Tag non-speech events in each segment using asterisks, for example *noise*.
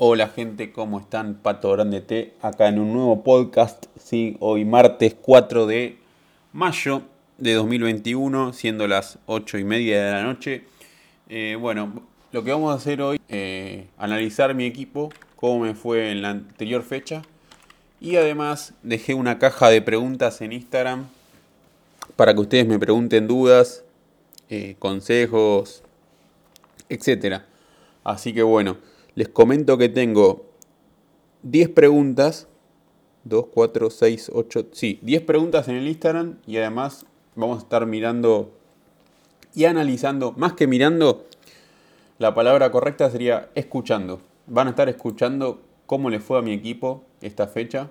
Hola gente, ¿cómo están? Pato Grande T, acá en un nuevo podcast, ¿sí? hoy martes 4 de mayo de 2021, siendo las 8 y media de la noche. Eh, bueno, lo que vamos a hacer hoy, eh, analizar mi equipo, cómo me fue en la anterior fecha. Y además dejé una caja de preguntas en Instagram para que ustedes me pregunten dudas, eh, consejos, etc. Así que bueno, les comento que tengo 10 preguntas. 2, 4, 6, 8, sí, 10 preguntas en el Instagram y además vamos a estar mirando y analizando, más que mirando, la palabra correcta sería escuchando. Van a estar escuchando cómo le fue a mi equipo esta fecha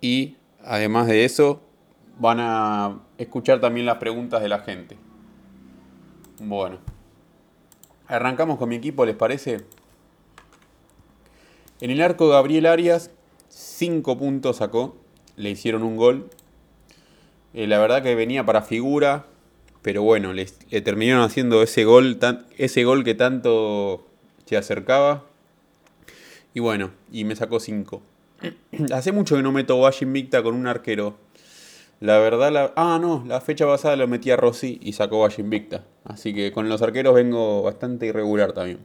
y además de eso van a escuchar también las preguntas de la gente. Bueno, arrancamos con mi equipo, ¿les parece? En el arco Gabriel Arias, 5 puntos sacó, le hicieron un gol. Eh, la verdad que venía para figura, pero bueno, le, terminaron haciendo ese gol, ese gol que tanto se acercaba. Y bueno, y me sacó 5. *clears throat* Hace mucho que no meto Wash Invicta con un arquero. La verdad, la... ah, no, la fecha pasada lo metí a Rossi y sacó Wash Invicta. Así que con los arqueros vengo bastante irregular también.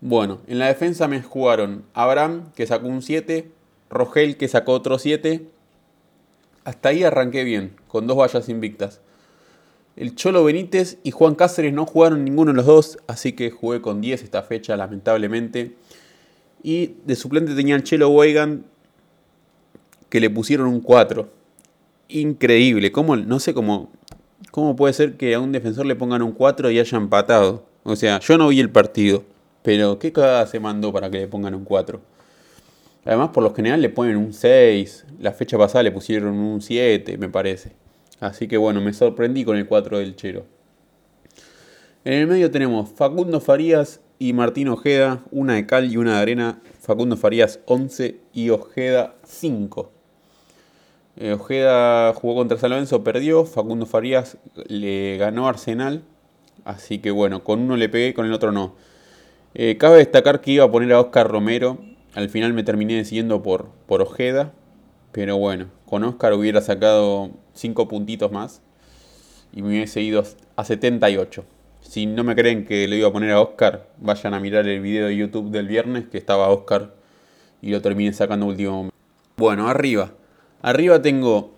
Bueno, en la defensa me jugaron Abraham, que sacó un 7, Rogel, que sacó otro 7. Hasta ahí arranqué bien, con dos vallas invictas. El Cholo Benítez y Juan Cáceres no jugaron ninguno de los dos, así que jugué con 10 esta fecha, lamentablemente. Y de suplente tenía el Chelo Weigan, que le pusieron un 4. Increíble, ¿Cómo, no sé cómo, cómo puede ser que a un defensor le pongan un 4 y haya empatado. O sea, yo no vi el partido, pero ¿qué cagada se mandó para que le pongan un 4? Además, por lo general le ponen un 6. La fecha pasada le pusieron un 7, me parece. Así que bueno, me sorprendí con el 4 del Chero. En el medio tenemos Facundo Farías y Martín Ojeda, una de cal y una de arena. Facundo Farías 11 y Ojeda 5. Eh, Ojeda jugó contra San Lorenzo, perdió. Facundo Farías le ganó Arsenal. Así que bueno, con uno le pegué, con el otro no. Eh, cabe destacar que iba a poner a Oscar Romero. Al final me terminé decidiendo por, por Ojeda. Pero bueno, con Oscar hubiera sacado 5 puntitos más y me hubiese ido a 78. Si no me creen que le iba a poner a Oscar, vayan a mirar el video de YouTube del viernes que estaba Oscar y lo terminé sacando último momento. Bueno, arriba. Arriba tengo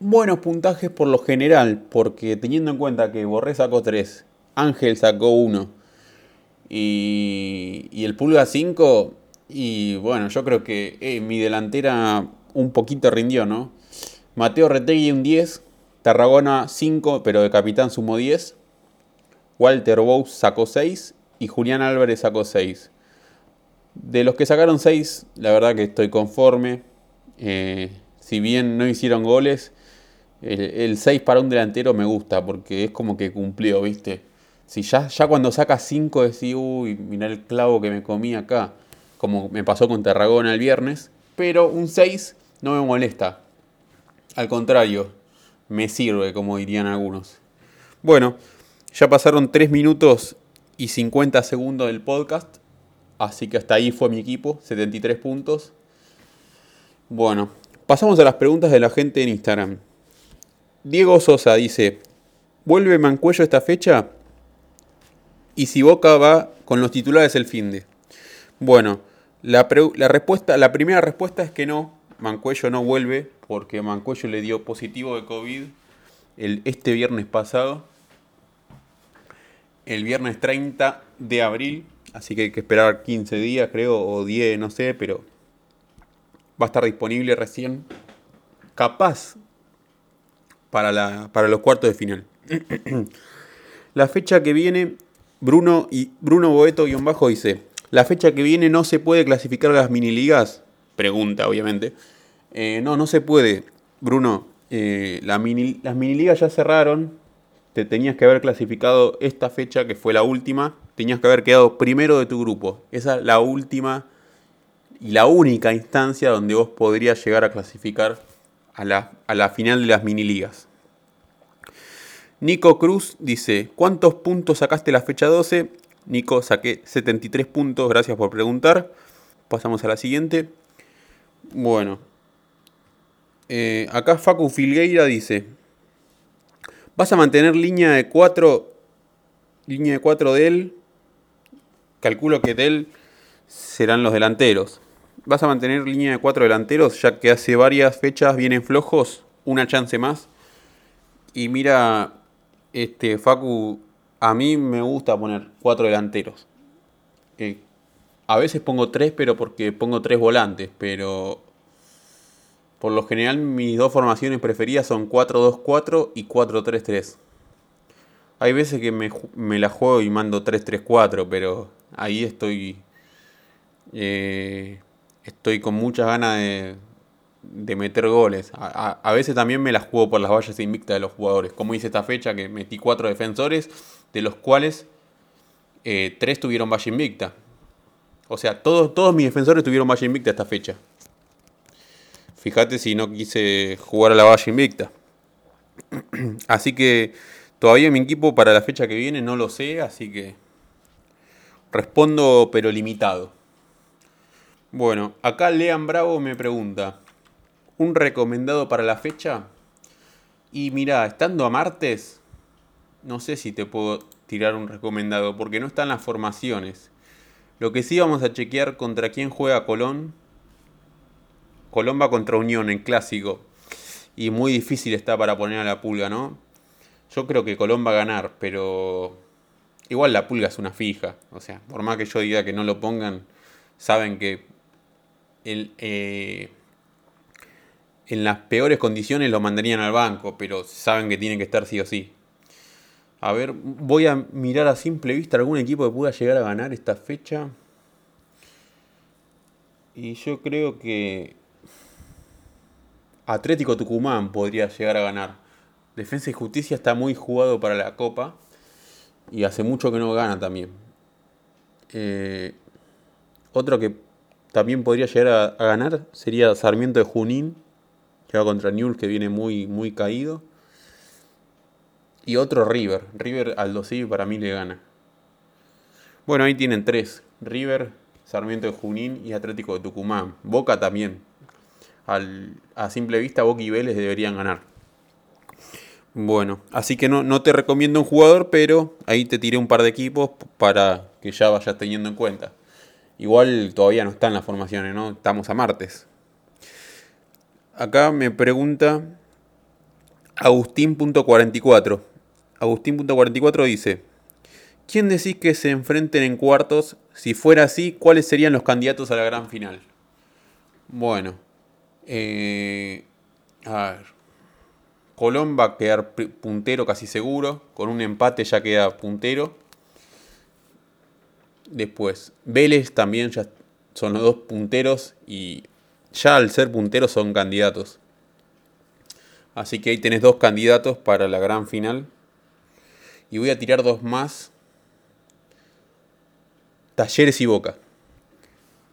buenos puntajes por lo general, porque teniendo en cuenta que Borré sacó 3, Ángel sacó 1 y, y el Pulga 5, y bueno, yo creo que eh, mi delantera un poquito rindió, ¿no? Mateo Retegui un 10, Tarragona 5, pero de capitán sumó 10. Walter Bous sacó 6 y Julián Álvarez sacó 6. De los que sacaron 6, la verdad que estoy conforme. Eh, si bien no hicieron goles, el, 6 para un delantero me gusta porque es como que cumplió, ¿viste? Si ya, cuando saca 5 decís, uy, mira el clavo que me comí acá, como me pasó con Tarragona el viernes. Pero un 6 no me molesta. Al contrario, me sirve, como dirían algunos. Bueno, ya pasaron 3 minutos y 50 segundos del podcast. Así que hasta ahí fue mi equipo, 73 puntos. Bueno, pasamos a las preguntas de la gente en Instagram. Diego Sosa dice, ¿vuelve Mancuello esta fecha? Y si Boca va con los titulares el fin de. Bueno, la, la, respuesta, la primera respuesta es que no, Mancuello no vuelve porque Mancuello le dio positivo de COVID el, este viernes pasado, el viernes 30 de abril, así que hay que esperar 15 días creo, o 10, no sé, pero va a estar disponible recién, capaz para, la, para los cuartos de final. *clears throat* la fecha que viene, Bruno y Bruno Boeto-bajo dice, la fecha que viene no se puede clasificar a las mini ligas, pregunta obviamente, eh, no, no se puede. Bruno, eh, las mini ligas ya cerraron. Te tenías que haber clasificado esta fecha, que fue la última. Tenías que haber quedado primero de tu grupo. Esa es la última y la única instancia donde vos podrías llegar a clasificar a la, a la final de las mini ligas. Nico Cruz dice, ¿cuántos puntos sacaste la fecha 12? Nico, saqué 73 puntos, gracias por preguntar. Pasamos a la siguiente. Bueno, eh, acá Facu Filgueira dice, ¿vas a mantener línea de 4 línea de 4 de él? Calculo que de él serán los delanteros. ¿Vas a mantener línea de 4 delanteros ya que hace varias fechas vienen flojos? Una chance más. Y mira, este Facu a mí me gusta poner cuatro delanteros. Eh, a veces pongo tres, pero porque pongo tres volantes, pero por lo general mis dos formaciones preferidas son 4-2-4 y 4-3-3. Hay veces que me, la juego y mando 3-3-4, pero ahí estoy. Eh, estoy con muchas ganas de, de meter goles. A, veces también me las juego por las vallas invictas de los jugadores. Como hice esta fecha que metí cuatro defensores, de los cuales eh, tres tuvieron valla invicta. O sea, todos, todos mis defensores tuvieron valla invicta esta fecha. Fíjate si no quise jugar a la valla invicta. *clears throat* Así que todavía mi equipo para la fecha que viene no lo sé, así que respondo pero limitado. Bueno, acá Lean Bravo me pregunta, un recomendado para la fecha. Y mira, estando a martes, no sé si te puedo tirar un recomendado, porque no están las formaciones. Lo que sí vamos a chequear contra quién juega Colón. Colón va contra Unión en clásico. Y muy difícil está para poner a la pulga, ¿no? Yo creo que Colón va a ganar, pero igual la pulga es una fija. O sea, por más que yo diga que no lo pongan, saben que eh, en las peores condiciones lo mandarían al banco, pero saben que tienen que estar sí o sí. A ver, voy a mirar a simple vista algún equipo que pueda llegar a ganar esta fecha. Y yo creo que Atlético Tucumán podría llegar a ganar. Defensa y Justicia está muy jugado para la Copa. Y hace mucho que no gana también. Eh, otro que también podría llegar a ganar sería Sarmiento de Junín que va contra Newell que viene muy, muy caído. Y otro River. River al 2 para mí le gana. Bueno, ahí tienen tres. River, Sarmiento de Junín y Atlético de Tucumán. Boca también. a simple vista, Boca y Vélez deberían ganar. Bueno, así que no, no te recomiendo un jugador, pero ahí te tiré un par de equipos para que ya vayas teniendo en cuenta. Igual todavía no están las formaciones, ¿no? Estamos a martes. Acá me pregunta Agustín.44. Agustín.44 dice, ¿quién decís que se enfrenten en cuartos? Si fuera así, ¿cuáles serían los candidatos a la gran final? Bueno, eh, a ver. Colón va a quedar puntero casi seguro. Con un empate ya queda puntero. Después, Vélez también ya son los dos punteros y ya al ser punteros son candidatos. Así que ahí tenés dos candidatos para la gran final. Y voy a tirar dos más. Talleres y Boca.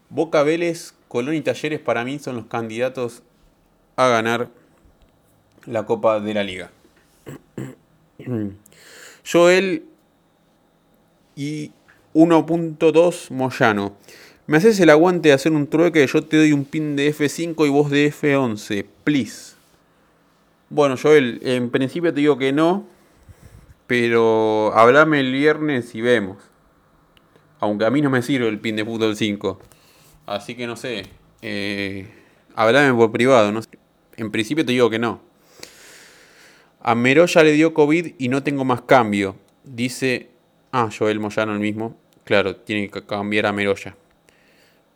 Boca Vélez, Colón y Talleres para mí son los candidatos a ganar la Copa de la Liga. *clears throat* Joel y 1.2 Moyano. Me haces el aguante de hacer un trueque, yo te doy un pin de F5 y vos de F11, please. Bueno, Joel, en principio te digo que no, pero hablame el viernes y vemos. Aunque a mí no me sirve el pin de fútbol 5. Así que no sé. Eh, hablame por privado. No En principio te digo que no. A ya le dio COVID y no tengo más cambio. Dice. Ah, Joel Moyano el mismo. Claro, tiene que cambiar a Meroya.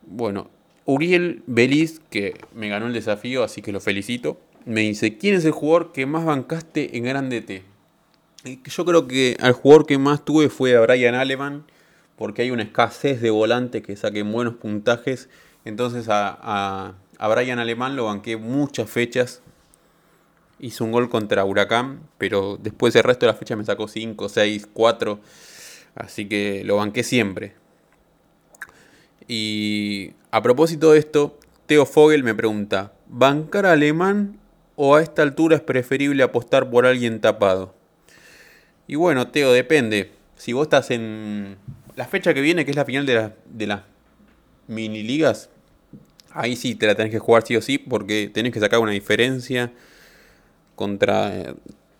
Bueno, Uriel Beliz, que me ganó el desafío, así que lo felicito, me dice, ¿quién es el jugador que más bancaste en Grande T? Yo creo que al jugador que más tuve fue a Brian Aleman, porque hay una escasez de volantes que saquen buenos puntajes. Entonces a, a, Brian Alemán lo banqué muchas fechas. Hizo un gol contra Huracán, pero después el resto de las fechas me sacó 5, 6, 4. Así que lo banqué siempre. Y a propósito de esto, Teo Fogel me pregunta, ¿bancar alemán o a esta altura es preferible apostar por alguien tapado? Y bueno, Teo, depende. Si vos estás en la fecha que viene, que es la final de, de las mini ligas, ahí sí te la tenés que jugar sí o sí, porque tenés que sacar una diferencia contra,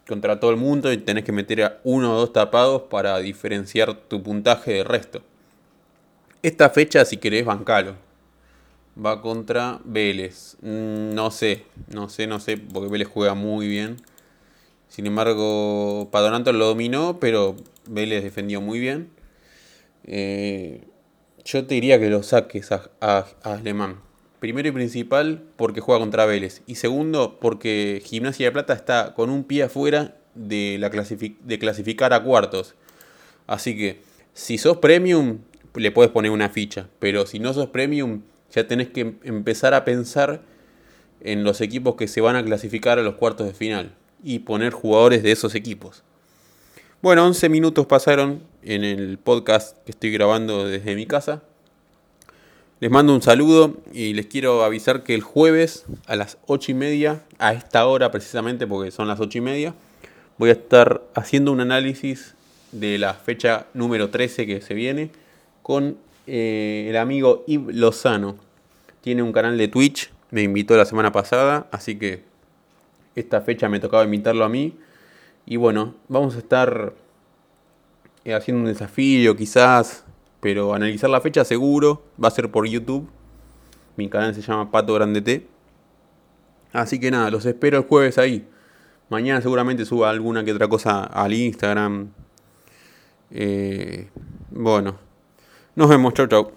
contra todo el mundo y tenés que meter a uno o dos tapados para diferenciar tu puntaje del resto. Esta fecha, si querés, bancalo. Va contra Vélez. Mm, no sé, no sé, no sé, porque Vélez juega muy bien. Sin embargo, Padonanto lo dominó, pero Vélez defendió muy bien. Eh, yo te diría que lo saques a, Alemán. Primero y principal, porque juega contra Vélez. Y segundo, porque Gimnasia de Plata está con un pie afuera de, de clasificar a cuartos. Así que, si sos premium, le puedes poner una ficha. Pero si no sos premium, ya tenés que empezar a pensar en los equipos que se van a clasificar a los cuartos de final y poner jugadores de esos equipos. Bueno, 11 minutos pasaron en el podcast que estoy grabando desde mi casa. Les mando un saludo y les quiero avisar que el jueves a las 8 y media, a esta hora precisamente porque son las 8 y media, voy a estar haciendo un análisis de la fecha número 13 que se viene con eh, el amigo Yves Lozano. Tiene un canal de Twitch, me invitó la semana pasada, así que esta fecha me tocaba invitarlo a mí. Y bueno, vamos a estar eh, haciendo un desafío quizás, pero analizar la fecha seguro. Va a ser por YouTube. Mi canal se llama Pato Grande T. Así que nada, los espero el jueves ahí. Mañana seguramente suba alguna que otra cosa al Instagram. Eh, bueno, nos vemos, chau chau.